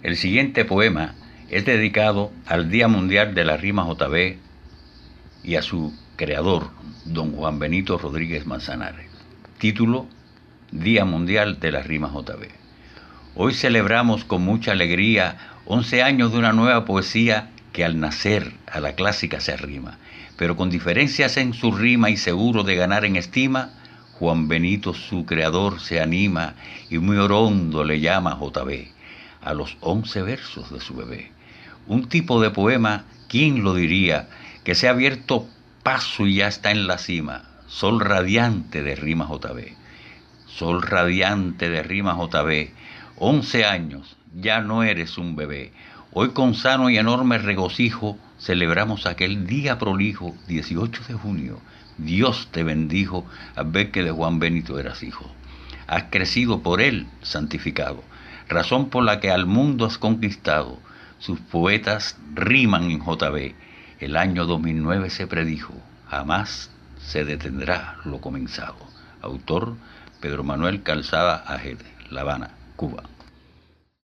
El siguiente poema es dedicado al Día Mundial de la Rima JB y a su creador, don Juan Benito Rodríguez Manzanares. Título, Día Mundial de la Rima JB. Hoy celebramos con mucha alegría 11 años de una nueva poesía que al nacer a la clásica se arrima, pero con diferencias en su rima y seguro de ganar en estima, Juan Benito su creador se anima y muy orondo le llama JB a los once versos de su bebé. Un tipo de poema, ¿quién lo diría? Que se ha abierto paso y ya está en la cima. Sol radiante de rima JB. Sol radiante de rima JB. Once años, ya no eres un bebé. Hoy con sano y enorme regocijo celebramos aquel día prolijo, 18 de junio. Dios te bendijo al ver que de Juan Benito eras hijo. Has crecido por él santificado razón por la que al mundo has conquistado. Sus poetas riman en JB. El año 2009 se predijo, jamás se detendrá lo comenzado. Autor Pedro Manuel Calzada Ajede, La Habana, Cuba.